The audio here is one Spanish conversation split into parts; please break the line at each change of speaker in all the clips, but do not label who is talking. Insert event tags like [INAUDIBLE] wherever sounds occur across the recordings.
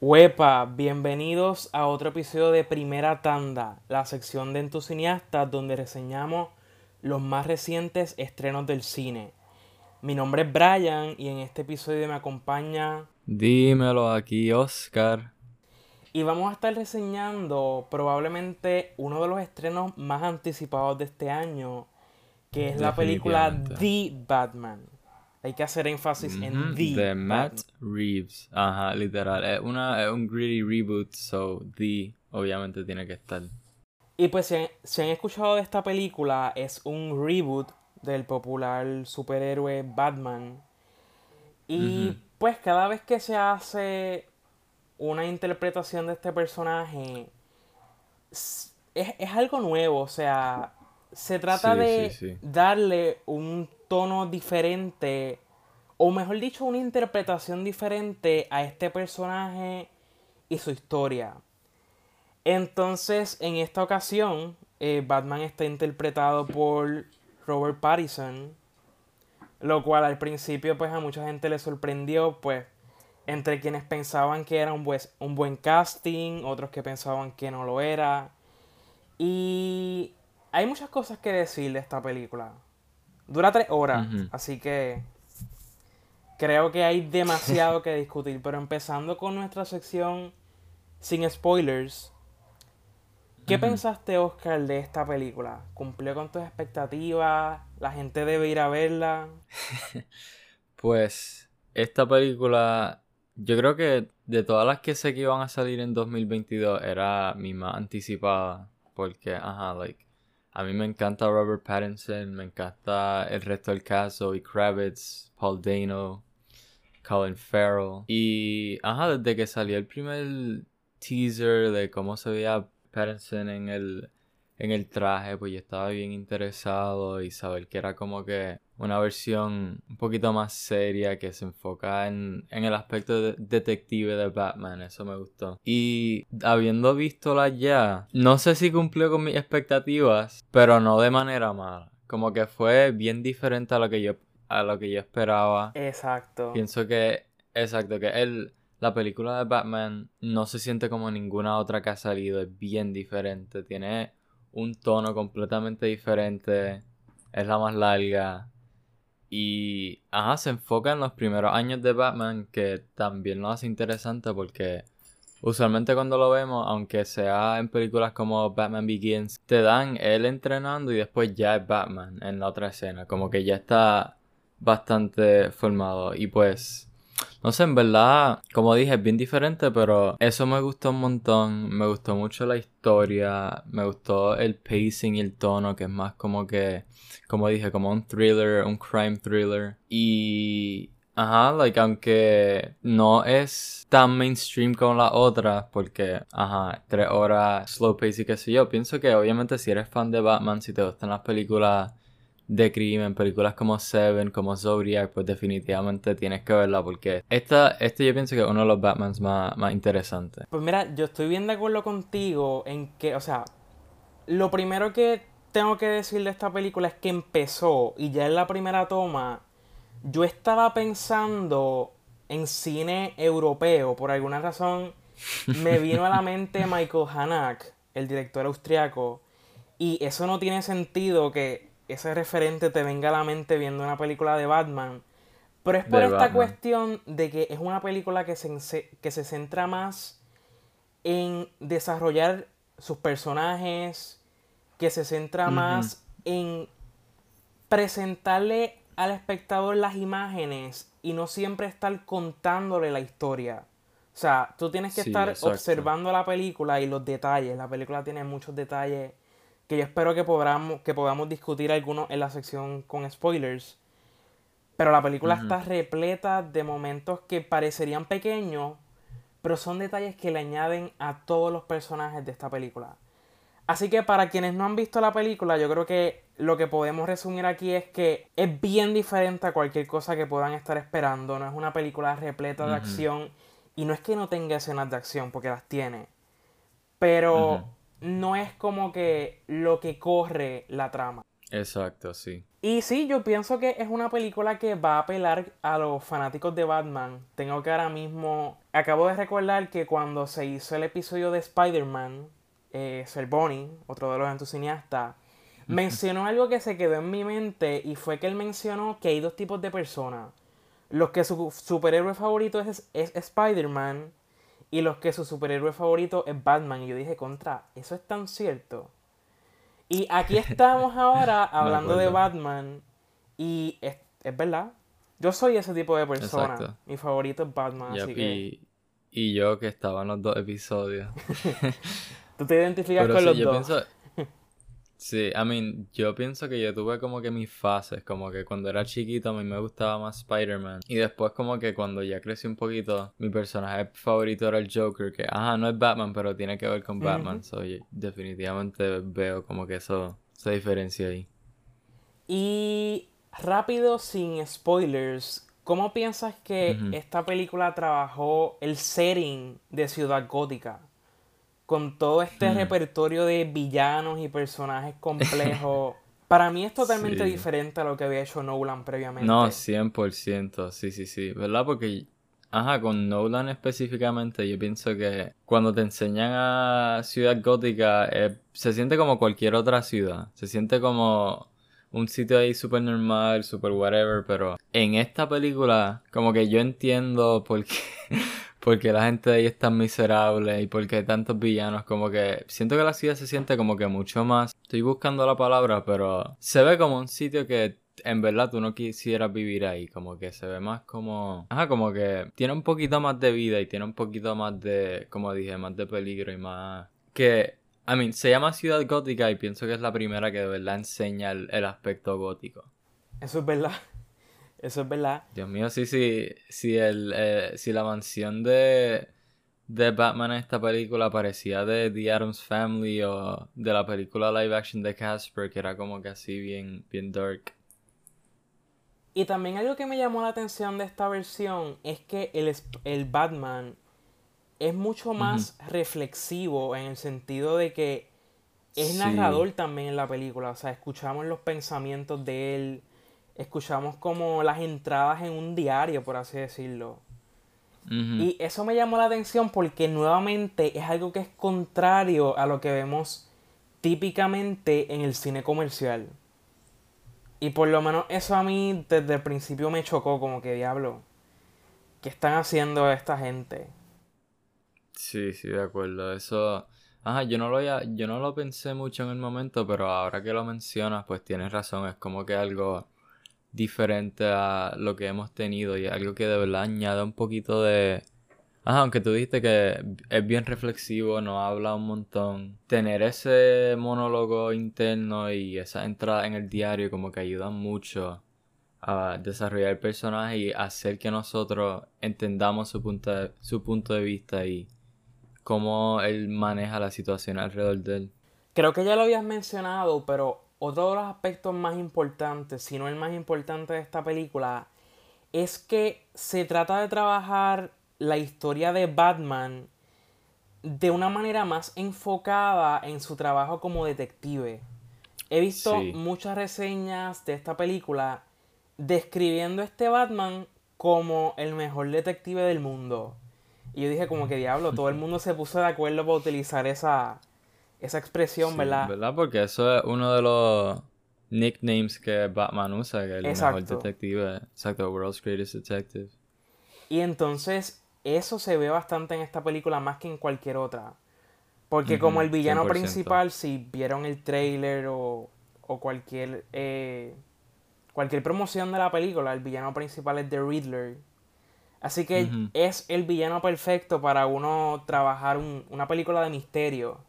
Huepa, bienvenidos a otro episodio de Primera Tanda, la sección de entusiastas donde reseñamos los más recientes estrenos del cine. Mi nombre es Brian y en este episodio me acompaña...
Dímelo aquí, Oscar.
Y vamos a estar reseñando probablemente uno de los estrenos más anticipados de este año, que es la película The Batman. Hay que hacer énfasis en The.
De Matt Reeves. Ajá, literal. Es, una, es un gritty reboot, so The obviamente tiene que estar.
Y pues si han escuchado de esta película, es un reboot del popular superhéroe Batman. Y pues cada vez que se hace una interpretación de este personaje, es, algo nuevo, o sea, se trata de darle un tono diferente, o mejor dicho, una interpretación diferente a este personaje y su historia. Entonces, en esta ocasión, eh, Batman está interpretado por Robert Pattinson, lo cual al principio pues a mucha gente le sorprendió, pues entre quienes pensaban que era un, un buen casting, otros que pensaban que no lo era. Y hay muchas cosas que decir de esta película. Dura tres horas, así que creo que hay demasiado que discutir. Pero empezando con nuestra sección sin spoilers, ¿Qué pensaste, Oscar, de esta película? ¿Cumplió con tus expectativas? ¿La gente debe ir a verla? [LAUGHS]
pues, esta película, yo creo que de todas las que sé que iban a salir en 2022, era mi más anticipada. Porque, ajá, like, a mí me encanta Robert Pattinson, me encanta el resto del caso, y Kravitz, Paul Dano, Colin Farrell. Y, ajá, desde que salió el primer teaser de cómo se veía Pattinson en el, en el traje, pues yo estaba bien interesado y saber que era como que una versión un poquito más seria que se enfoca en, el aspecto detective de Batman, eso me gustó. Y habiendo visto la ya, no sé si cumplió con mis expectativas, pero no de manera mala. Como que fue bien diferente a lo que yo, a lo que yo esperaba.
Exacto.
Pienso que, exacto, que él la película de Batman no se siente como ninguna otra que ha salido, es bien diferente, tiene un tono completamente diferente, es la más larga. Y ajá, se enfoca en los primeros años de Batman que también lo hace interesante porque usualmente cuando lo vemos, aunque sea en películas como Batman Begins, te dan él entrenando y después ya es Batman en la otra escena, como que ya está bastante formado. Y pues no sé, en verdad, como dije, es bien diferente, pero eso me gustó un montón. Me gustó mucho la historia, me gustó el pacing y el tono, que es más como que, como dije, como un thriller, un crime thriller. Y Ajá, like, aunque no es tan mainstream como la otra, porque, ajá, tres horas slow pace y qué sé yo, pienso que obviamente si eres fan de Batman, si te gustan las películas de crimen, películas como Seven, como Zodiac, pues definitivamente tienes que verla porque esta, este yo pienso que es uno de los Batmans más, más interesantes.
Pues mira, yo estoy bien de acuerdo contigo en que, o sea, lo primero que tengo que decir de esta película es que empezó y ya en la primera toma yo estaba pensando en cine europeo, por alguna razón me vino a la [LAUGHS] mente Michael Haneke, el director austriaco, y eso no tiene sentido que ese referente te venga a la mente viendo una película de Batman. Pero es por esta cuestión de que es una película que se, que se centra más en desarrollar sus personajes, que se centra más en presentarle al espectador las imágenes y no siempre estar contándole la historia. O sea, tú tienes que estar observando la película y los detalles. La película tiene muchos detalles que yo espero que podamos, que podamos discutir algunos en la sección con spoilers. Pero la película está repleta de momentos que parecerían pequeños, pero son detalles que le añaden a todos los personajes de esta película. Así que para quienes no han visto la película, yo creo que lo que podemos resumir aquí es que es bien diferente a cualquier cosa que puedan estar esperando. No es una película repleta de acción. Y no es que no tenga escenas de acción, porque las tiene. Pero no es como que lo que corre la trama.
Exacto, sí.
Y sí, yo pienso que es una película que va a apelar a los fanáticos de Batman. Tengo que ahora mismo... Acabo de recordar que cuando se hizo el episodio de Spider-Man, eh, Bonnie, otro de los entusiastas, [LAUGHS] mencionó algo que se quedó en mi mente y fue que él mencionó que hay dos tipos de personas. Los que su superhéroe favorito es, es Spider-Man y los que su superhéroe favorito es Batman. Y yo dije, contra, eso es tan cierto. Y aquí [LAUGHS] estamos ahora hablando de Batman y es, verdad. Yo soy ese tipo de persona. Mi favorito es Batman. así
que... y, yo que estaba en los dos episodios. [LAUGHS]
Tú te identificas con los dos.
Sí, I mean, yo pienso que yo tuve como que mis fases, como que cuando era chiquito a mí me gustaba más Spider-Man y después como que cuando ya crecí un poquito, mi personaje favorito era el Joker, que ajá, no es Batman, pero tiene que ver con Batman, so, definitivamente veo como que eso se diferencia ahí.
Y rápido, sin spoilers, ¿cómo piensas que esta película trabajó el setting de Ciudad Gótica? Con todo este hmm. repertorio de villanos y personajes complejos. [LAUGHS] Para mí es totalmente diferente a lo que había hecho Nolan previamente.
No, 100%, sí, sí, sí, ¿verdad? Porque, ajá, con Nolan específicamente, yo pienso que cuando te enseñan a Ciudad Gótica, eh, se siente como cualquier otra ciudad. Se siente como un sitio ahí súper normal, súper whatever, pero en esta película, como que yo entiendo por qué [LAUGHS] porque la gente de ahí es tan miserable y porque hay tantos villanos, como que siento que la ciudad se siente como que mucho más. Estoy buscando la palabra, pero se ve como un sitio que en verdad tú no quisieras vivir ahí, como que se ve más como, ajá, como que tiene un poquito más de vida y tiene un poquito más de, como dije, más de peligro y más que I mean, se llama Ciudad Gótica y pienso que es la primera que de verdad enseña el aspecto gótico.
Eso es verdad. Eso es verdad.
Dios mío, sí, sí. Si, el, eh, si la mansión de, de Batman en esta película parecía de The Addams Family o de la película live action de Casper, que era como que así bien, bien dark.
Y también algo que me llamó la atención de esta versión es que el, el Batman es mucho más reflexivo en el sentido de que es narrador también en la película. O sea, escuchamos los pensamientos de él escuchamos como las entradas en un diario, por así decirlo. Y eso me llamó la atención porque nuevamente es algo que es contrario a lo que vemos típicamente en el cine comercial. Y por lo menos eso a mí desde el principio me chocó, como que diablo. ¿Qué están haciendo esta gente?
Sí, sí, de acuerdo. Eso. Ajá, yo no lo yo no lo pensé mucho en el momento, pero ahora que lo mencionas, pues tienes razón. Es como que algo diferente a lo que hemos tenido y algo que de verdad añade un poquito de... Aunque tú dijiste que es bien reflexivo, no habla un montón. Tener ese monólogo interno y esa entrada en el diario como que ayudan mucho a desarrollar el personaje y hacer que nosotros entendamos su punto su punto de vista y cómo él maneja la situación alrededor de él.
Creo que ya lo habías mencionado, pero otro de los aspectos más importantes, si no el más importante de esta película, es que se trata de trabajar la historia de Batman de una manera más enfocada en su trabajo como detective. He visto muchas reseñas de esta película describiendo a este Batman como el mejor detective del mundo. Y yo dije como que diablo, todo el mundo se puso de acuerdo para utilizar esa, esa expresión, ¿verdad?
¿Verdad? Porque eso es uno de los nicknames que Batman usa, que es el mejor detective. Exacto, World's Greatest Detective.
Y entonces, eso se ve bastante en esta película más que en cualquier otra. Porque como el villano principal, si vieron el trailer o, o cualquier eh, cualquier promoción de la película, el villano principal es The Riddler. Así que es el villano perfecto para uno trabajar una película de misterio.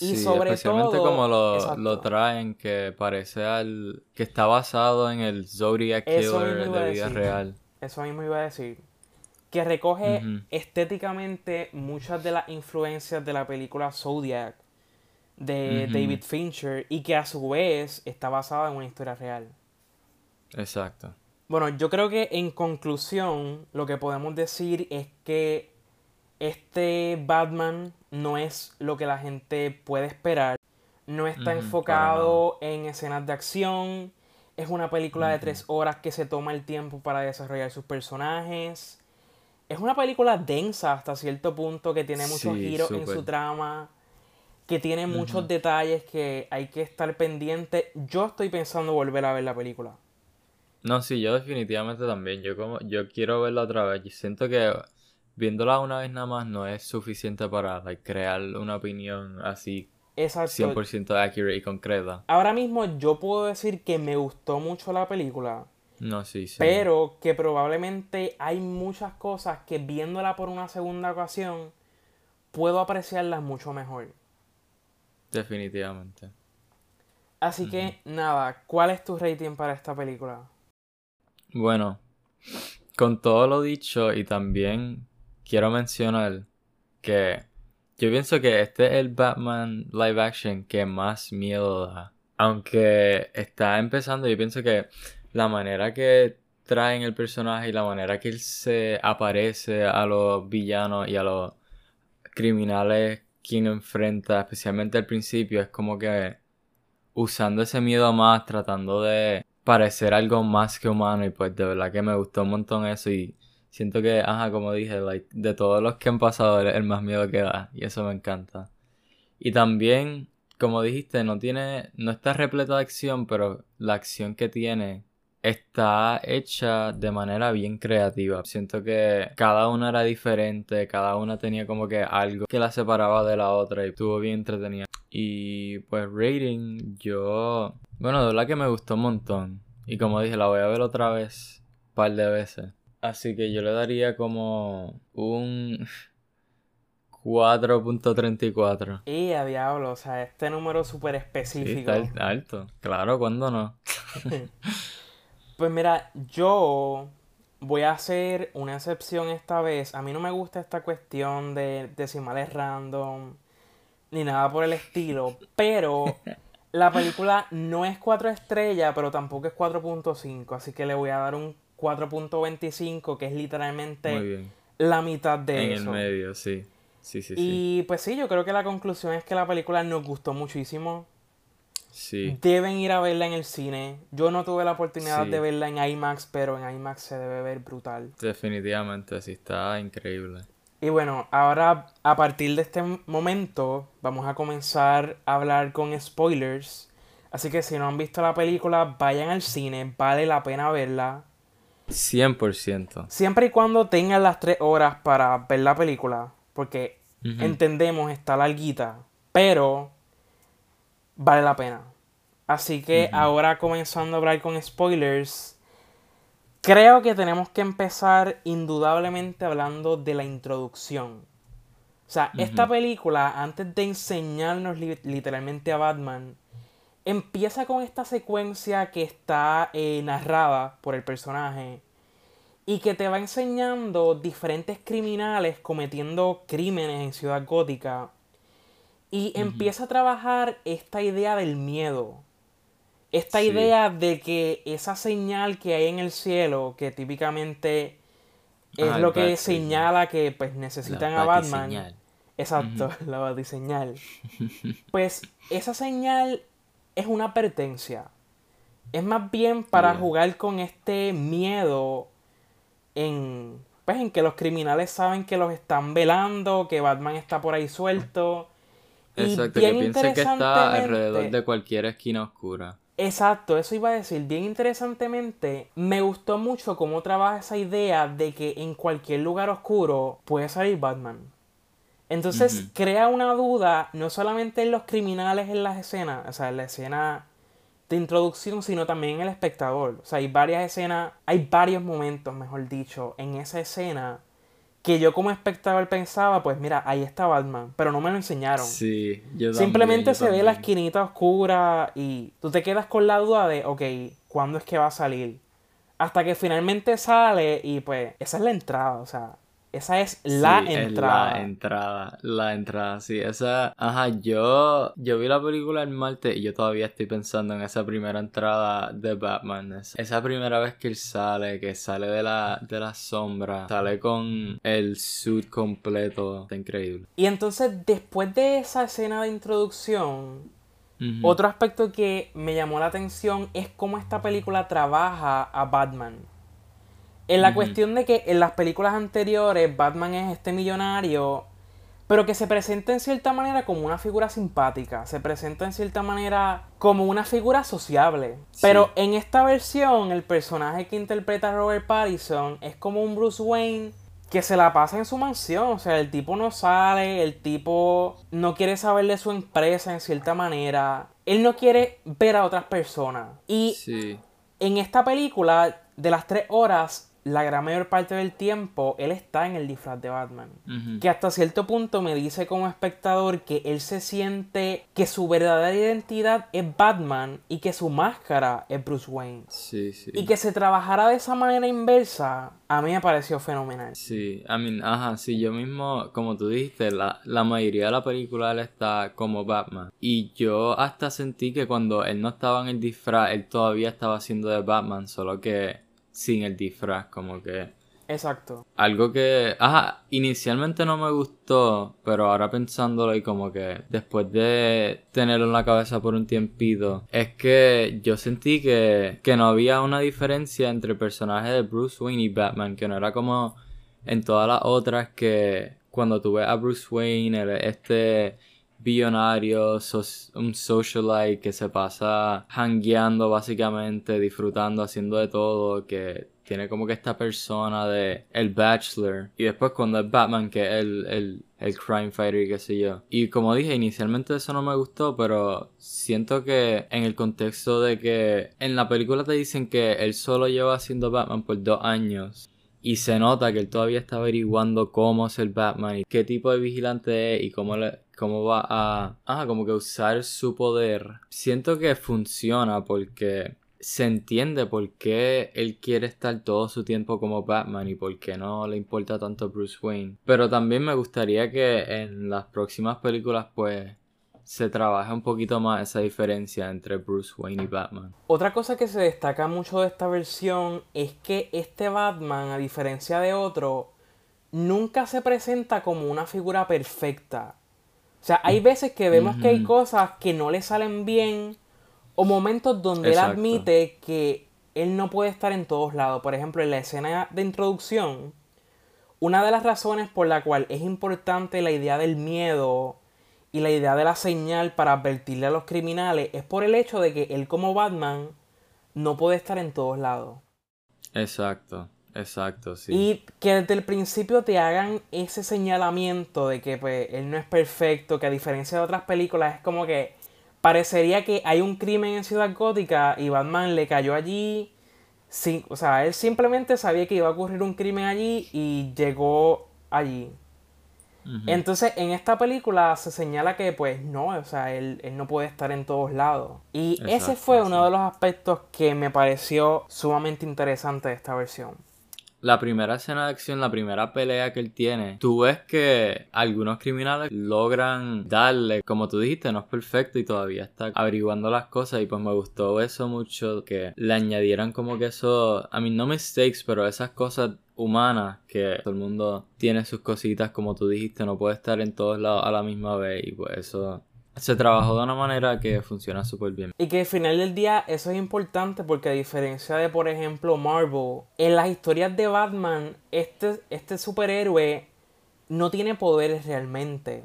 Y sobre especialmente como lo, traen, que parece al. que está basado en el Zodiac Killer de vida real.
Eso mismo iba a decir. Que recoge estéticamente muchas de las influencias de la película Zodiac de David Fincher y que a su vez está basada en una historia real.
Exacto.
Bueno, yo creo que en conclusión lo que podemos decir es que este Batman no es lo que la gente puede esperar. no está
Ujú,
enfocado en escenas de acción. Es una película de tres horas que se toma el tiempo para desarrollar sus personajes. Es una película densa hasta cierto punto que tiene muchos
Sí,
giros en su trama, que tiene muchos detalles que hay que estar pendiente. Yo estoy pensando volver a ver la película.
No, sí, yo definitivamente también. Yo como, yo quiero verla otra vez. Yo siento que viéndola una vez nada más no es suficiente para like, crear una opinión así
Exacto.
100% accurate y concreta.
Ahora mismo yo puedo decir que me gustó mucho la película,
No, sí, sí.
pero que probablemente hay muchas cosas que viéndola por una segunda ocasión puedo apreciarlas mucho mejor.
Definitivamente.
Así que nada, ¿cuál es tu rating para esta película?
Bueno, con todo lo dicho y también quiero mencionar que yo pienso que este es el Batman live action que más miedo da. Aunque está empezando, yo pienso que la manera que traen el personaje y la manera que él se aparece a los villanos y a los criminales que uno enfrenta, especialmente al principio, es como que usando ese miedo más, tratando de parecer algo más que humano y pues de verdad que me gustó un montón eso y siento que, ajá, como dije, like, de todos los que han pasado, el más miedo que da y eso me encanta. Y también, como dijiste, no tiene, no está repleta de acción, pero la acción que tiene está hecha de manera bien creativa. Siento que cada una era diferente, cada una tenía como que algo que la separaba de la otra y estuvo bien entretenida. Y pues rating, yo, bueno, de verdad que me gustó un montón. Y como dije, la voy a ver otra vez, un par de veces. Así que yo le daría como un 4.34.
Y a diablo, o sea, este número súper
Sí,
específico.
está al- alto. Claro, ¿cuándo no? [LAUGHS]
Pues mira, yo voy a hacer una excepción esta vez. A mí no me gusta esta cuestión de decimales random ni nada por el estilo, pero [LAUGHS] la película no es 4 estrellas, pero tampoco es 4.5, así que le voy a dar un 4.25, que es literalmente la mitad de
En
eso.
el medio, sí. Sí, sí, sí.
Y pues sí, yo creo que la conclusión es que la película nos gustó muchísimo.
Sí.
Deben ir a verla en el cine. Yo no tuve la oportunidad
Sí.
de verla en IMAX, pero en IMAX se debe ver brutal.
Definitivamente, sí, está increíble.
Y bueno, ahora a partir de este momento vamos a comenzar a hablar con spoilers. Así que si no han visto la película, vayan al cine, vale la pena verla.
100%.
Siempre y cuando tengan las tres horas para ver la película, porque
Ujú.
entendemos, está larguita, pero vale la pena. Así que ahora comenzando a hablar con spoilers, creo que tenemos que empezar indudablemente hablando de la introducción. O sea, esta película, antes de enseñarnos li- literalmente a Batman, empieza con esta secuencia que está eh, narrada por el personaje y que te va enseñando diferentes criminales cometiendo crímenes en Ciudad Gótica y empieza a trabajar esta idea del miedo. Esta
Sí.
idea de que esa señal que hay en el cielo, que típicamente es
Ah,
lo que
bat
señala que pues necesitan
La
a Batman. Exacto, [LAUGHS] la batiseñal. [LAUGHS] Pues esa señal es una advertencia. Es más bien para
Yeah.
jugar con este miedo en, pues, en que los criminales saben que los están velando, que Batman está por ahí suelto. Y
Exacto,
bien
que piense que está alrededor de cualquier esquina oscura.
Exacto, eso iba a decir. Bien interesantemente, me gustó mucho cómo trabaja esa idea de que en cualquier lugar oscuro puede salir Batman. Entonces crea una duda no solamente en los criminales en las escenas, o sea, en la escena de introducción, sino también en el espectador. O sea, hay varias escenas, hay varios momentos, mejor dicho, en esa escena que yo como espectador pensaba, pues mira, ahí está Batman, pero no me lo enseñaron.
Sí, yo también,
Simplemente
yo
se ve la esquinita oscura y tú te quedas con la duda de, ok, ¿cuándo es que va a salir? Hasta que finalmente sale y pues esa es la entrada, o sea, esa es la
Sí, es
entrada.
la entrada, la entrada, sí, esa, ajá, yo, yo vi la película el martes y yo todavía estoy pensando en esa primera entrada de Batman, esa, esa primera vez que él sale, que sale de la, de la sombra, sale con el suit completo, está increíble.
Y entonces después de esa escena de introducción, Otro aspecto que me llamó la atención es cómo esta película trabaja a Batman. En la cuestión de que en las películas anteriores Batman es este millonario, pero que se presenta en cierta manera como una figura simpática, se presenta en cierta manera como una figura sociable. Pero en esta versión el personaje que interpreta Robert Pattinson es como un Bruce Wayne que se la pasa en su mansión. O sea, el tipo no sale, el tipo no quiere saber de su empresa en cierta manera. Él no quiere ver a otras personas. Y en esta película, de las tres horas, la gran mayor parte del tiempo él está en el disfraz de Batman. Que hasta cierto punto me dice como espectador que él se siente que su verdadera identidad es Batman y que su máscara es Bruce Wayne.
Sí, sí.
Y que se trabajara de esa manera inversa, a mí me pareció fenomenal.
Sí, I mean, ajá, sí, yo mismo, como tú dijiste, la, la mayoría de la película él está como Batman. Y yo hasta sentí que cuando él no estaba en el disfraz, él todavía estaba haciendo de Batman, solo que sin el disfraz, como que...
Exacto.
Algo que, ajá, inicialmente no me gustó, pero ahora pensándolo y como que después de tenerlo en la cabeza por un tiempito, es que yo sentí que, que no había una diferencia entre el personaje de Bruce Wayne y Batman, que no era como en todas las otras que cuando tú ves a Bruce Wayne, este billonario, un socialite que se pasa hangueando básicamente, disfrutando, haciendo de todo, que tiene como que esta persona de el bachelor. Y después cuando es Batman que es el, el, el crime fighter y qué sé yo. Y como dije inicialmente eso no me gustó pero siento que en el contexto de que en la película te dicen que él solo lleva haciendo Batman por dos años y se nota que él todavía está averiguando cómo es el Batman y qué tipo de vigilante es y cómo le, cómo va a, ah, como que usar su poder. Siento que funciona porque se entiende por qué él quiere estar todo su tiempo como Batman y por qué no le importa tanto Bruce Wayne. Pero también me gustaría que en las próximas películas pues se trabaje un poquito más esa diferencia entre Bruce Wayne y Batman.
Otra cosa que se destaca mucho de esta versión es que este Batman, a diferencia de otro, nunca se presenta como una figura perfecta. O sea, hay veces que vemos que hay cosas que no le salen bien o momentos donde él admite que él no puede estar en todos lados. Por ejemplo, en la escena de introducción, una de las razones por la cual es importante la idea del miedo y la idea de la señal para advertirle a los criminales es por el hecho de que él como Batman no puede estar en todos lados.
Exacto. Exacto, sí.
Y que desde el principio te hagan ese señalamiento de que pues, él no es perfecto, que a diferencia de otras películas es como que parecería que hay un crimen en Ciudad Gótica y Batman le cayó allí. Sí, o sea, él simplemente sabía que iba a ocurrir un crimen allí y llegó allí. Entonces, en esta película se señala que, pues, no, o sea, él, no puede estar en todos lados. Y ese fue uno de los aspectos que me pareció sumamente interesante de esta versión.
La primera escena de acción, la primera pelea que él tiene, tú ves que algunos criminales logran darle, como tú dijiste, no es perfecto y todavía está averiguando las cosas y pues me gustó eso mucho, que le añadieran como que eso, a mí no mistakes, pero esas cosas humanas que todo el mundo tiene sus cositas como tú dijiste, no puede estar en todos lados a la misma vez y pues eso se trabajó de una manera que funciona súper bien.
Y que al final del día eso es importante porque a diferencia de, por ejemplo, Marvel, en las historias de Batman, este, este superhéroe no tiene poderes realmente.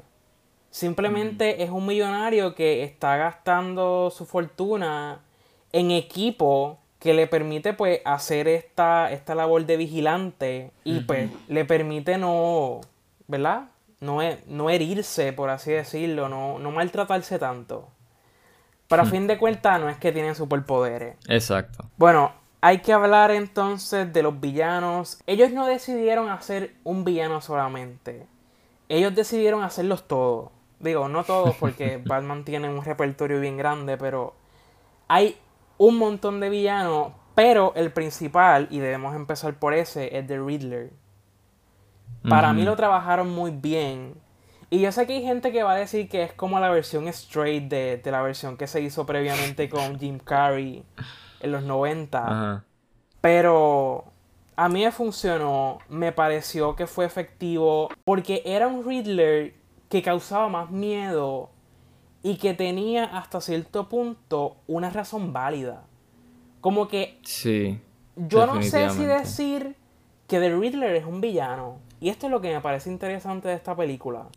Simplemente es un millonario que está gastando su fortuna en equipo que le permite pues hacer esta, esta labor de vigilante y pues le permite no, ¿verdad? no, no herirse, por así decirlo, no, no maltratarse tanto. Pero a fin de cuentas no es que tienen superpoderes.
Exacto.
Bueno, hay que hablar entonces de los villanos. Ellos no decidieron hacer un villano solamente. Ellos decidieron hacerlos todos. Digo, no todos porque [LAUGHS] Batman tiene un repertorio bien grande, pero hay un montón de villanos, pero el principal, y debemos empezar por ese, es The Riddler. Para mí lo trabajaron muy bien. Y yo sé que hay gente que va a decir que es como la versión straight de, la versión que se hizo previamente con Jim Carrey en los 90. Pero a mí me funcionó, me pareció que fue efectivo porque era un Riddler que causaba más miedo y que tenía hasta cierto punto una razón válida. Como que...
Sí.
Yo no sé si decir que The Riddler es un villano. Y esto es lo que me parece interesante de esta película.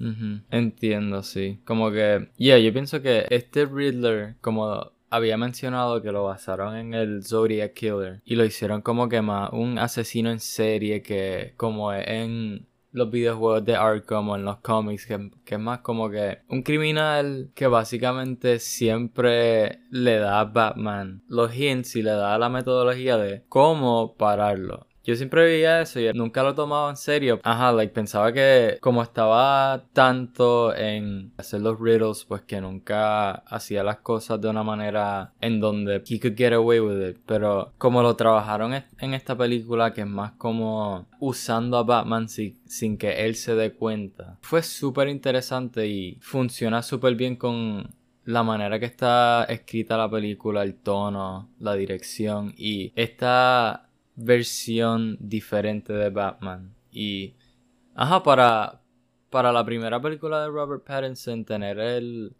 Entiendo, sí. Como que... Yeah, yo pienso que este Riddler, como había mencionado que lo basaron en el Zodiac Killer y lo hicieron como que más un asesino en serie que como en los videojuegos de Arkham o en los cómics, que, que, es más como que un criminal que básicamente siempre le da a Batman los hints y le da la metodología de cómo pararlo. Yo siempre veía eso y nunca lo tomaba en serio. Ajá, like pensaba que como estaba tanto en hacer los riddles, pues que nunca hacía las cosas de una manera en donde he could get away with it. Pero como lo trabajaron en esta película, que es más como usando a Batman sin, sin que él se dé cuenta, fue súper interesante y funciona súper bien con la manera que está escrita la película, el tono, la dirección y esta versión diferente de Batman. Y, ajá, para, para la primera película de Robert Pattinson, tener el,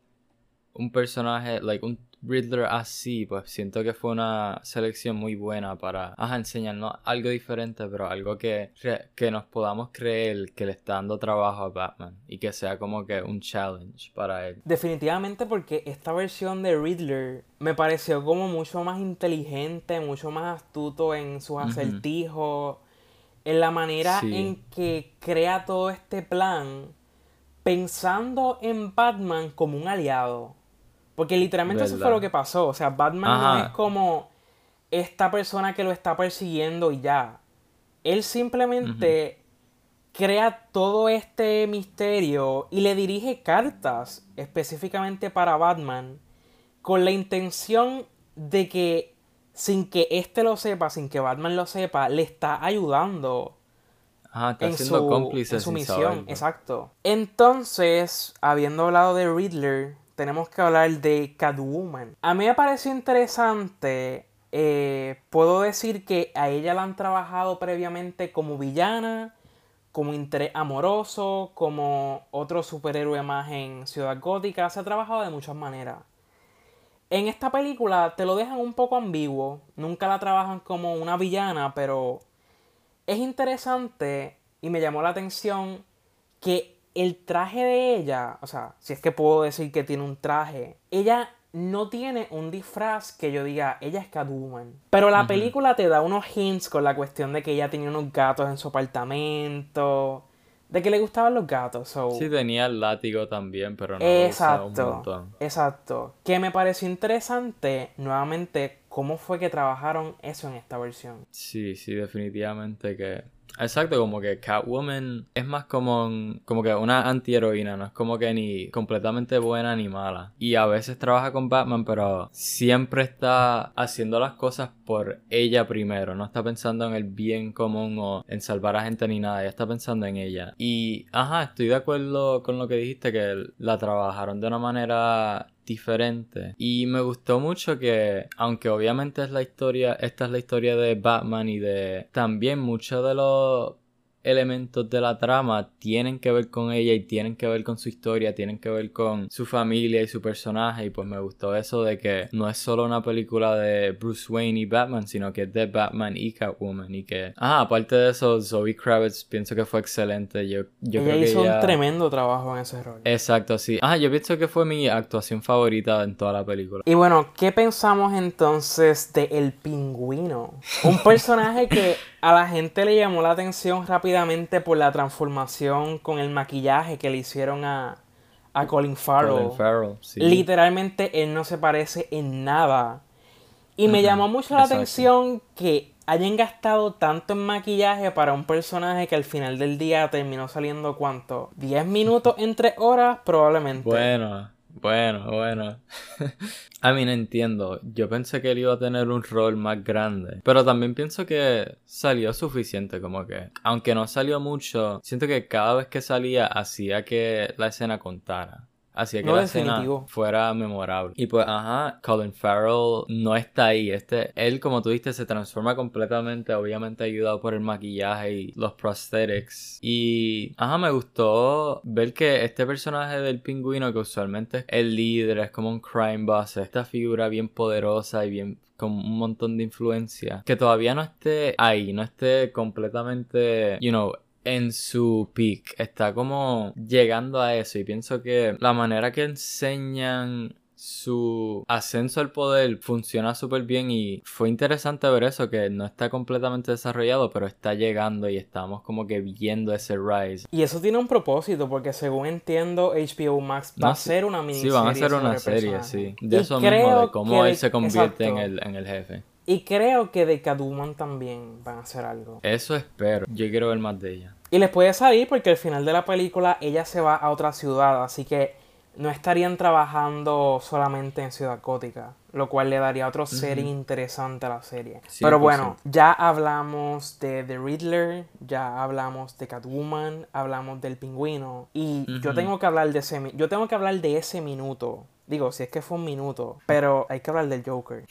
un personaje, like un Riddler así, pues siento que fue una selección muy buena para enseñarnos algo diferente, pero algo que, que nos podamos creer que le está dando trabajo a Batman y que sea como que un challenge para él.
Definitivamente porque esta versión de Riddler me pareció como mucho más inteligente, mucho más astuto en sus acertijos, en la manera en que crea todo este plan pensando en Batman como un aliado. Porque literalmente eso fue lo que pasó. O sea, Batman no es como esta persona que lo está persiguiendo y ya. Él simplemente crea todo este misterio y le dirige cartas específicamente para Batman con la intención de que sin que éste lo sepa, sin que Batman lo sepa, le está ayudando en, su, en su misión. Exacto. Entonces, habiendo hablado de Riddler, tenemos que hablar de Catwoman. A mí me pareció interesante. Eh, puedo decir que a ella la han trabajado previamente como villana, como interés amoroso, como otro superhéroe más en Ciudad Gótica. Se ha trabajado de muchas maneras. En esta película te lo dejan un poco ambiguo. Nunca la trabajan como una villana, pero es interesante y me llamó la atención que el traje de ella, o sea, si es que puedo decir que tiene un traje, ella no tiene un disfraz que yo diga, ella es Catwoman. Pero la película te da unos hints con la cuestión de que ella tenía unos gatos en su apartamento, de que le gustaban los gatos.
Sí, tenía el látigo también, pero no
exacto,
un montón.
Exacto. Que me pareció interesante, nuevamente, cómo fue que trabajaron eso en esta versión.
Sí, sí, definitivamente que Exacto, como que Catwoman es más como, como que una antiheroína, no es como que ni completamente buena ni mala. Y a veces trabaja con Batman, pero siempre está haciendo las cosas por ella primero, no está pensando en el bien común o en salvar a gente ni nada, ella está pensando en ella. Y, ajá, estoy de acuerdo con lo que dijiste, que la trabajaron de una manera diferente. Y me gustó mucho que, aunque obviamente es la historia, esta es la historia de Batman y de también muchos de los elementos de la trama tienen que ver con ella y tienen que ver con su historia, tienen que ver con su familia y su personaje y pues me gustó eso de que no es solo una película de Bruce Wayne y Batman, sino que es de Batman y Catwoman y que, ah, aparte de eso, Zoe Kravitz pienso que fue excelente, yo, yo
ella
creo
hizo un tremendo trabajo en ese rol.
Exacto, sí. Ah, yo pienso que fue mi actuación favorita en toda la película.
Y bueno, ¿qué pensamos entonces de El Pingüino? Un personaje que [LAUGHS] a la gente le llamó la atención rápidamente por la transformación con el maquillaje que le hicieron a, Colin Farrell. Literalmente él no se parece en nada. Y me llamó mucho la atención que hayan gastado tanto en maquillaje para un personaje que al final del día terminó saliendo cuánto? 10 minutos entre horas probablemente.
Bueno, bueno, bueno. [LAUGHS] a mí no entiendo. Yo pensé que él iba a tener un rol más grande. Pero también pienso que salió suficiente, como que. Aunque no salió mucho, siento que cada vez que salía hacía que la escena contara. Hacía que la escena fuera memorable. Y pues, ajá, Colin Farrell no está ahí. Este, él, como tú dijiste, se transforma completamente, obviamente ayudado por el maquillaje y los prosthetics. Y, ajá, me gustó ver que este personaje del pingüino, que usualmente es el líder, es como un crime boss, esta figura bien poderosa y bien con un montón de influencia, que todavía no esté ahí, no esté completamente, you know, en su peak. Está como llegando a eso y pienso que la manera que enseñan su ascenso al poder funciona súper bien y fue interesante ver eso, que no está completamente desarrollado, pero está llegando y estamos como que viendo ese rise.
Y eso tiene un propósito, porque según entiendo, HBO Max va a ser una miniserie.
Sí, van a hacer una serie, sí. De eso mismo, de cómo él se convierte en el, en el jefe.
Y creo que de Catwoman también van a hacer algo.
Eso espero. Yo quiero ver más de ella.
Y les puede salir porque al final de la película ella se va a otra ciudad, así que no estarían trabajando solamente en Ciudad Gótica, lo cual le daría otro serie interesante a la serie. Pero bueno, ya hablamos de The Riddler, ya hablamos de Catwoman, hablamos del pingüino y yo tengo que hablar de ese yo tengo que hablar de ese minuto. Digo, si es que fue un minuto, pero hay que hablar del Joker.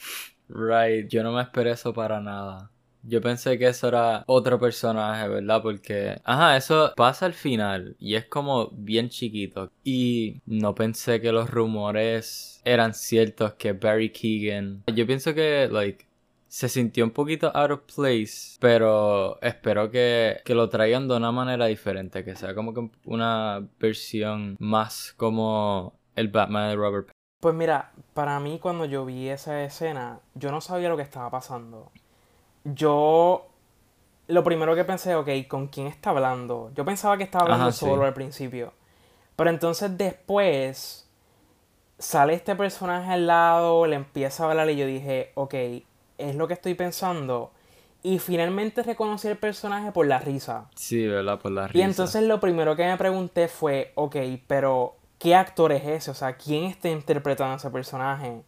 Right, yo no me esperé eso para nada. Yo pensé que eso era otro personaje, ¿verdad? Porque, ajá, eso pasa al final y es como bien chiquito. Y no pensé que los rumores eran ciertos que Barry Keegan. Yo pienso que, like, se sintió un poquito out of place, pero espero que, que, lo traigan de una manera diferente, que sea como que una versión más como el Batman de Robert
pues mira, para mí cuando yo vi esa escena, yo no sabía lo que estaba pasando. Yo lo primero que pensé, ok, ¿con quién está hablando? Yo pensaba que estaba hablando solo al principio. Pero entonces después sale este personaje al lado, le empieza a hablar y yo dije, ok, es lo que estoy pensando. Y finalmente reconocí el personaje por la risa.
Sí, ¿verdad? Por la risa.
Y entonces lo primero que me pregunté fue, ok, pero ¿qué actor es ese? O sea, ¿quién está interpretando a ese personaje?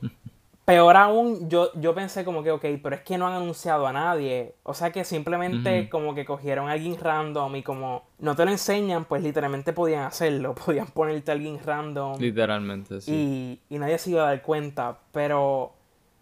[LAUGHS] Peor aún, yo, yo pensé como que, ok, pero es que no han anunciado a nadie. O sea que simplemente como que cogieron a alguien random y como no te lo enseñan, pues literalmente podían hacerlo. [LAUGHS] Podían ponerte a alguien random.
Literalmente,
sí. Y, y nadie se iba a dar cuenta. Pero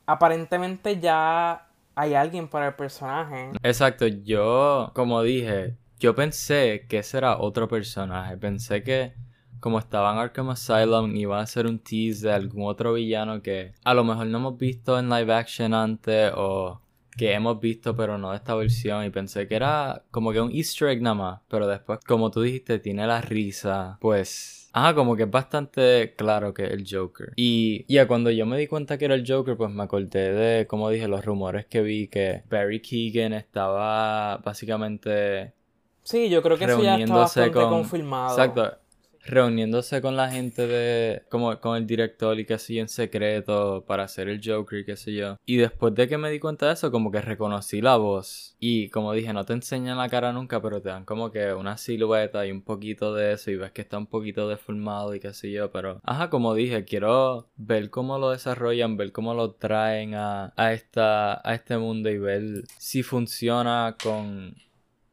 aparentemente ya hay alguien para el personaje.
Exacto, yo, como dije, yo pensé que ese era otro personaje. Pensé que como estaba en Arkham Asylum, iba a ser un tease de algún otro villano que a lo mejor no hemos visto en live action antes o que hemos visto pero no de esta versión y pensé que era como que un easter egg nada más, pero después como tú dijiste tiene la risa, pues... Ajá, como que es bastante claro que es el Joker. Y ya cuando yo me di cuenta que era el Joker, pues me acordé de, como dije, los rumores que vi que Barry Keegan estaba básicamente...
Sí, yo creo que eso ya está bastante confirmado.
Exacto reuniéndose con la gente de como con el director y qué sé yo en secreto para hacer el Joker y qué sé yo. Y después de que me di cuenta de eso, como que reconocí la voz. Y como dije, no te enseñan la cara nunca, pero te dan como que una silueta y un poquito de eso y ves que está un poquito deformado y qué sé yo. Pero, ajá, como dije, quiero ver cómo lo desarrollan, ver cómo lo traen a, a, esta, a este mundo y ver si funciona con...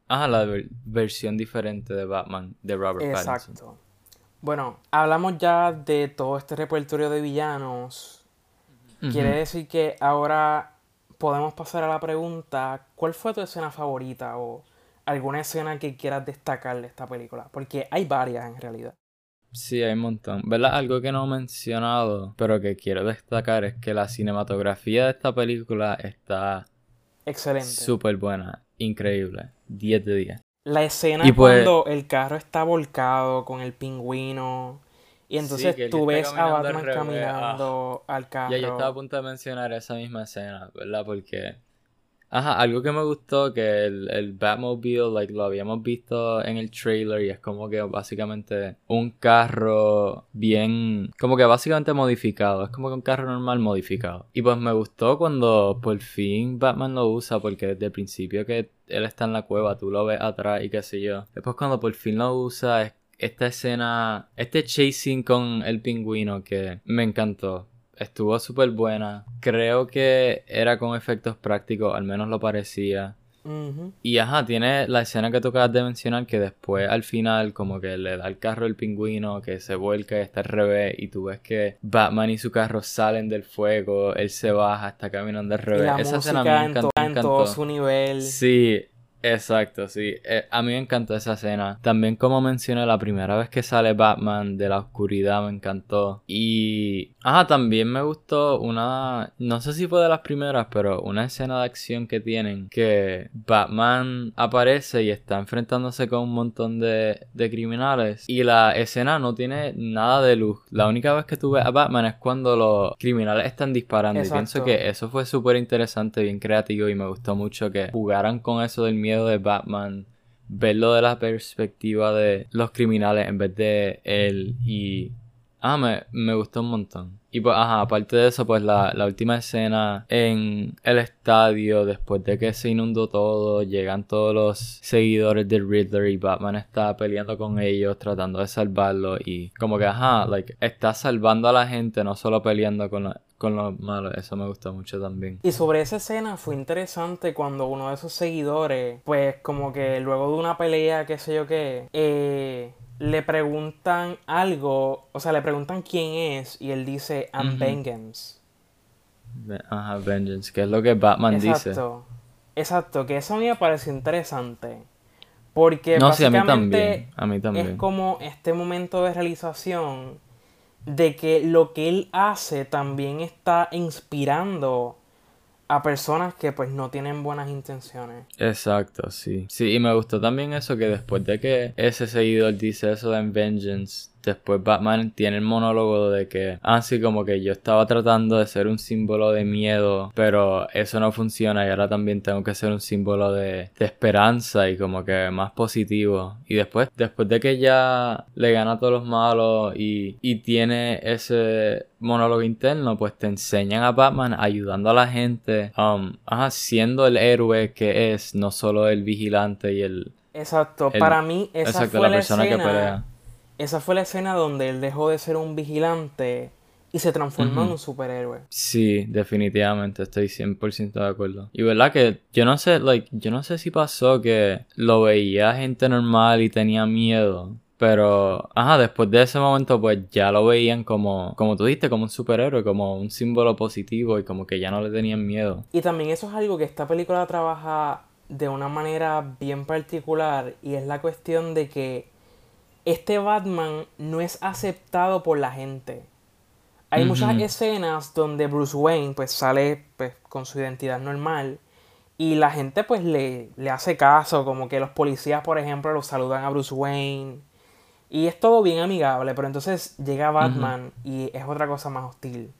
Ajá, la versión diferente de Batman de Robert Exacto.
Bueno, hablamos ya de todo este repertorio de villanos. Quiere decir que ahora podemos pasar a la pregunta, ¿cuál fue tu escena favorita o alguna escena que quieras destacar de esta película? Porque hay varias en realidad.
Sí, hay un montón. ¿Verdad? Algo que no he mencionado, pero que quiero destacar es que la cinematografía de esta película está...
Excelente.
Súper buena, increíble. 10 de 10.
La escena pues cuando el carro está volcado con el pingüino. Y entonces tú ves a Batman caminando ah. al carro.
Ya yo estaba a punto de mencionar esa misma escena, ¿verdad? Porque Ajá, algo que me gustó que el, el Batmobile, like, lo habíamos visto en el trailer y es como que básicamente un carro bien, como que básicamente modificado, es como que un carro normal modificado. Y pues me gustó cuando por fin Batman lo usa porque desde el principio que él está en la cueva, tú lo ves atrás y qué sé yo. Después cuando por fin lo usa es esta escena, este chasing con el pingüino que me encantó estuvo súper buena. Creo que era con efectos prácticos, al menos lo parecía. Y ajá, tiene la escena que tú acabas de mencionar que después al final como que le da el carro el pingüino que se vuelca y está al revés y tú ves que Batman y su carro salen del fuego, él se baja, está caminando al revés. Esa escena me encantó,
en todo su nivel.
Sí, Exacto, sí. Eh, a mí me encantó esa escena. También como mencioné, la primera vez que sale Batman de la oscuridad me encantó. Y... Ah, también me gustó una... No sé si fue de las primeras, pero una escena de acción que tienen que Batman aparece y está enfrentándose con un montón de, de criminales. Y la escena no tiene nada de luz. La única vez que tú ves a Batman es cuando los criminales están disparando. Y pienso que eso fue súper interesante, bien creativo y me gustó mucho que jugaran con eso del miedo de Batman, verlo de la perspectiva de los criminales en vez de él y... Ah, me, me gustó un montón. Y pues, ajá, aparte de eso, pues la, la, última escena en el estadio, después de que se inundó todo, llegan todos los seguidores de Riddler y Batman está peleando con ellos, tratando de salvarlo y como que, ajá, like, está salvando a la gente, no solo peleando con, con los malos, eso me gustó mucho también.
Y sobre esa escena fue interesante cuando uno de esos seguidores, pues como que luego de una pelea, qué sé yo qué, eh le preguntan algo, o sea, le preguntan quién es y él dice, I'm Vengeance.
Ajá, Vengeance, que es lo que Batman dice.
Exacto, que eso a mí me parece interesante. Porque básicamente
a mí también.
es como este momento de realización de que lo que él hace también está inspirando a personas que pues no tienen buenas intenciones.
Exacto, sí. Sí, y me gustó también eso que después de que ese seguidor dice eso de Vengeance, después Batman tiene el monólogo de que, así ah, como que yo estaba tratando de ser un símbolo de miedo, pero eso no funciona y ahora también tengo que ser un símbolo de, esperanza y como que más positivo. Y después, después de que ya le gana a todos los malos y, y tiene ese monólogo interno, pues te enseñan a Batman ayudando a la gente, um, siendo el héroe que es, no solo el vigilante y el...
Exacto, para mí esa fue la, persona que pelea esa fue la escena donde él dejó de ser un vigilante y se transformó en un superhéroe.
Sí, definitivamente, estoy 100% de acuerdo. Y verdad que yo no sé, like, yo no sé si pasó que lo veía gente normal y tenía miedo. Pero, ajá, después de ese momento, pues ya lo veían como, como tú dijiste, como un superhéroe, como un símbolo positivo y como que ya no le tenían miedo.
Y también eso es algo que esta película trabaja de una manera bien particular y es la cuestión de que este Batman no es aceptado por la gente. Hay muchas escenas donde Bruce Wayne pues sale pues, con su identidad normal y la gente pues le, le hace caso, como que los policías por ejemplo lo saludan a Bruce Wayne y es todo bien amigable, pero entonces llega Batman y es otra cosa más hostil.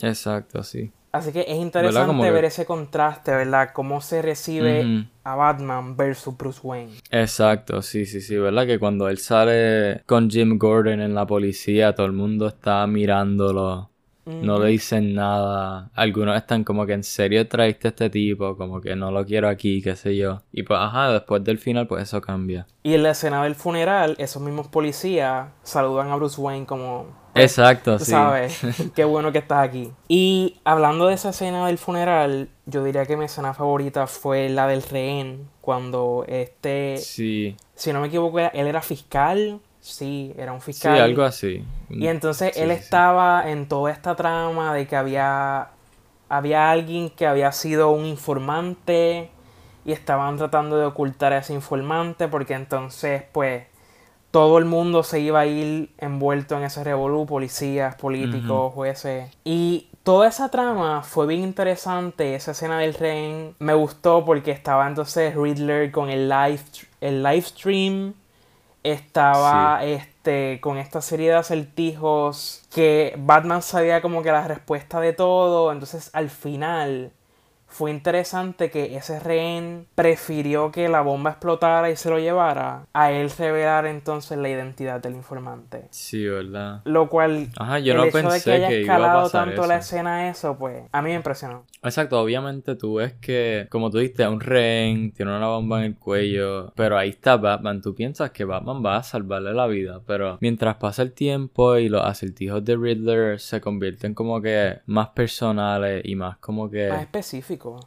Exacto, sí.
Así que es interesante ver ese contraste, ¿verdad? Cómo se recibe a Batman versus Bruce Wayne.
Exacto, sí, sí, sí, ¿verdad? Que cuando él sale con Jim Gordon en la policía, todo el mundo está mirándolo no le dicen nada. Algunos están como que en serio traiste a este tipo, como que no lo quiero aquí, qué sé yo. Y pues, ajá, después del final, pues eso cambia.
Y en la escena del funeral, esos mismos policías saludan a Bruce Wayne como. Pues,
Exacto, sí.
Sabes, [LAUGHS] qué bueno que estás aquí. Y hablando de esa escena del funeral, yo diría que mi escena favorita fue la del rehén, cuando este.
Sí.
Si no me equivoco, él era fiscal Sí, era un fiscal.
Sí, algo así.
Y entonces él estaba en toda esta trama de que había, había alguien que había sido un informante y estaban tratando de ocultar a ese informante porque entonces pues todo el mundo se iba a ir envuelto en ese revolú, policías, políticos, jueces. Y toda esa trama fue bien interesante, esa escena del tren me gustó porque estaba entonces Riddler con el live, el live stream estaba este con esta serie de acertijos que Batman sabía como que la respuesta de todo, entonces al final fue interesante que ese rehén prefirió que la bomba explotara y se lo llevara a él revelar entonces la identidad del informante.
Sí, ¿verdad?
Lo cual,
Ajá, yo no pensé de que haya escalado
tanto la escena eso, pues a mí me impresionó.
Exacto, obviamente tú ves que, como tú dijiste, un rehén tiene una bomba en el cuello, pero ahí está Batman. Tú piensas que Batman va a salvarle la vida, pero mientras pasa el tiempo y los acertijos de Riddler se convierten como que más personales y más como que...
Más específicos.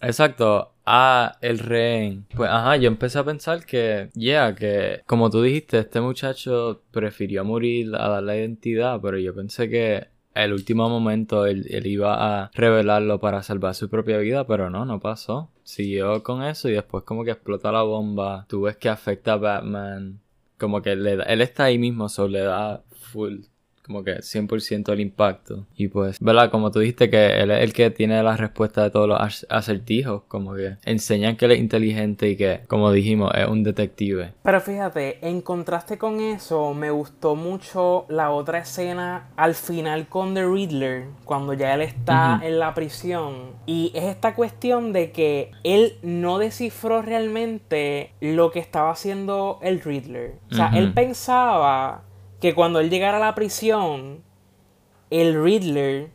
Exacto. a el rehén. Pues ajá, yo empecé a pensar que, yeah, que como tú dijiste, este muchacho prefirió morir a dar la identidad, pero yo pensé que el último momento él, iba a revelarlo para salvar su propia vida, pero no, no pasó. Siguió con eso y después como que explota la bomba. Tú ves que afecta a Batman. Como que le él está ahí mismo, solo le da full como que 100% el impacto. Y pues, ¿verdad? Como tú dijiste que él es el que tiene la respuesta de todos los acertijos, como que enseñan que él es inteligente y que, como dijimos, es un detective.
Pero fíjate, en contraste con eso, me gustó mucho la otra escena al final con The Riddler, cuando ya él está en la prisión. Y es esta cuestión de que él no descifró realmente lo que estaba haciendo el Riddler. O sea, él pensaba que cuando él llegara a la prisión, el Riddler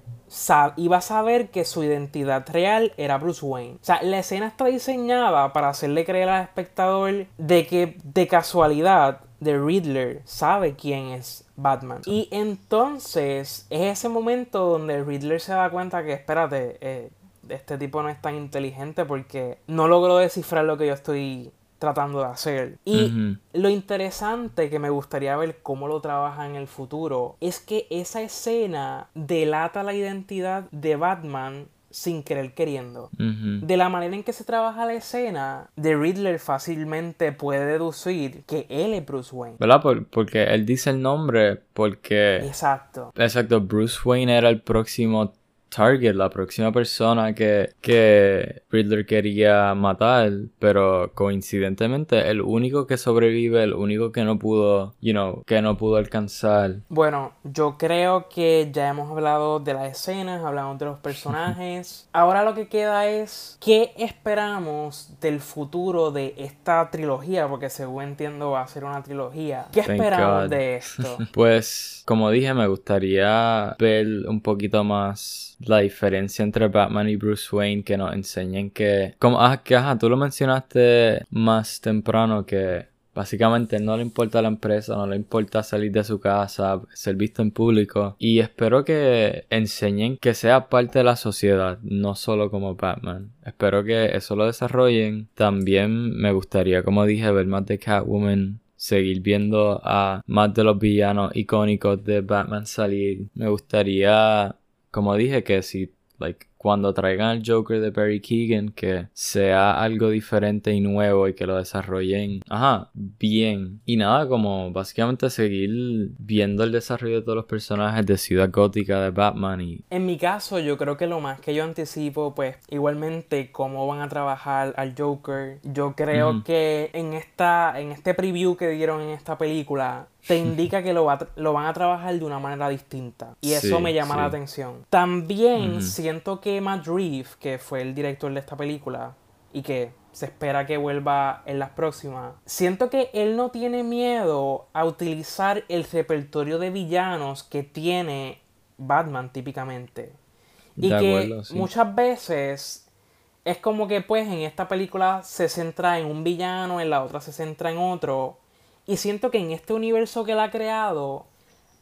iba a saber que su identidad real era Bruce Wayne. O sea, la escena está diseñada para hacerle creer al espectador de que de casualidad The Riddler sabe quién es Batman. Y entonces es ese momento donde el Riddler se da cuenta que, espérate, eh, este tipo no es tan inteligente porque no logró descifrar lo que yo estoy tratando de hacer. Y lo interesante que me gustaría ver cómo lo trabaja en el futuro es que esa escena delata la identidad de Batman sin querer queriendo. De la manera en que se trabaja la escena, The Riddler fácilmente puede deducir que él es Bruce Wayne.
¿Verdad? porque él dice el nombre porque...
Exacto.
Exacto, Bruce Wayne era el próximo target, la próxima persona que, que Riddler quería matar, pero coincidentemente el único que sobrevive, el único que no pudo, you know, que no pudo alcanzar.
Bueno, yo creo que ya hemos hablado de las escenas, hablamos de los [LAUGHS] personajes. Ahora lo que queda es qué esperamos del futuro de esta trilogía, porque según entiendo va a ser una trilogía. ¿Qué esperamos de esto? [LAUGHS]
pues, como dije, me gustaría ver un poquito más la diferencia entre Batman y Bruce Wayne que nos enseñen que como ah, que ajá, tú lo mencionaste más temprano que Básicamente no le importa la empresa, no le importa salir de su casa, ser visto en público. Y espero que enseñen que sea parte de la sociedad, no solo como Batman. Espero que eso lo desarrollen. También me gustaría, como dije, ver más de Catwoman. Seguir viendo a más de los villanos icónicos de Batman salir. Me gustaría como dije, que si, like, cuando traigan el Joker de Barry Keegan, que sea algo diferente y nuevo y que lo desarrollen, ajá, bien. Y nada, como básicamente seguir viendo el desarrollo de todos los personajes de Ciudad Gótica de Batman y...
En mi caso, yo creo que lo más que yo anticipo, pues, igualmente cómo van a trabajar al Joker. Yo creo que en esta, en este preview que dieron en esta película, te [LAUGHS] indica que lo, lo, van a trabajar de una manera distinta. Y eso me llama la atención. También siento que Matt Reeves, que fue el director de esta película y que se espera que vuelva en las próximas, siento que él no tiene miedo a utilizar el repertorio de villanos que tiene Batman típicamente. Y que muchas veces es como que pues en esta película se centra en un villano, en la otra se centra en otro. Y siento que en este universo que él ha creado,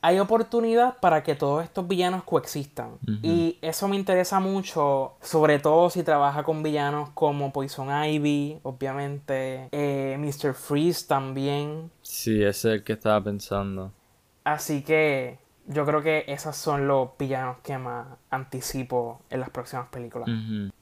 hay oportunidad para que todos estos villanos coexistan. Y eso me interesa mucho, sobre todo si trabaja con villanos como Poison Ivy, obviamente, eh, Mr. Freeze también.
Sí, ese es el que estaba pensando.
Así que yo creo que esos son los villanos que más anticipo en las próximas películas.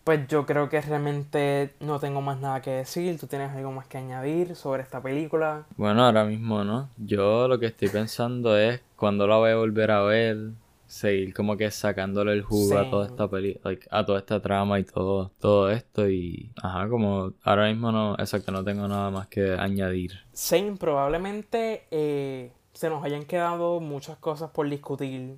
Pues yo creo que realmente no tengo más nada que decir. ¿Tú tienes algo más que añadir sobre esta película?
Bueno, ahora mismo no. Yo lo que estoy pensando es cuando la voy a volver a ver, seguir como que sacándole el jugo a toda esta peli a toda esta trama y todo, todo esto y ajá, como ahora mismo no, exacto, no tengo nada más que añadir.
Sí, probablemente eh, se nos hayan quedado muchas cosas por discutir.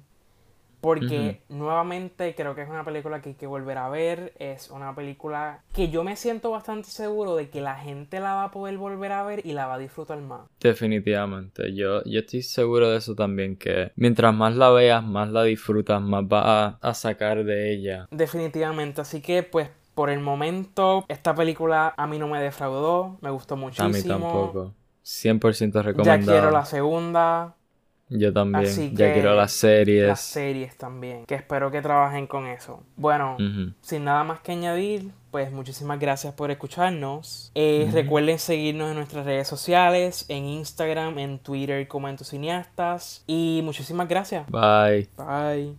Porque nuevamente creo que es una película que hay que volver a ver. Es una película que yo me siento bastante seguro de que la gente la va a poder volver a ver y la va a disfrutar más.
Definitivamente. Yo, yo estoy seguro de eso también. Que mientras más la veas, más la disfrutas, más vas a, sacar de ella.
Definitivamente. Así que pues por el momento esta película a mí no me defraudó. Me gustó muchísimo. A mí tampoco.
100% recomendado.
Ya quiero la segunda.
Yo también. ya quiero las series.
Las series también. Que espero que trabajen con eso. Bueno, sin nada más que añadir, pues muchísimas gracias por escucharnos. Eh, recuerden seguirnos en nuestras redes sociales, en Instagram, en Twitter como Cineastas. Y muchísimas gracias.
Bye.
Bye.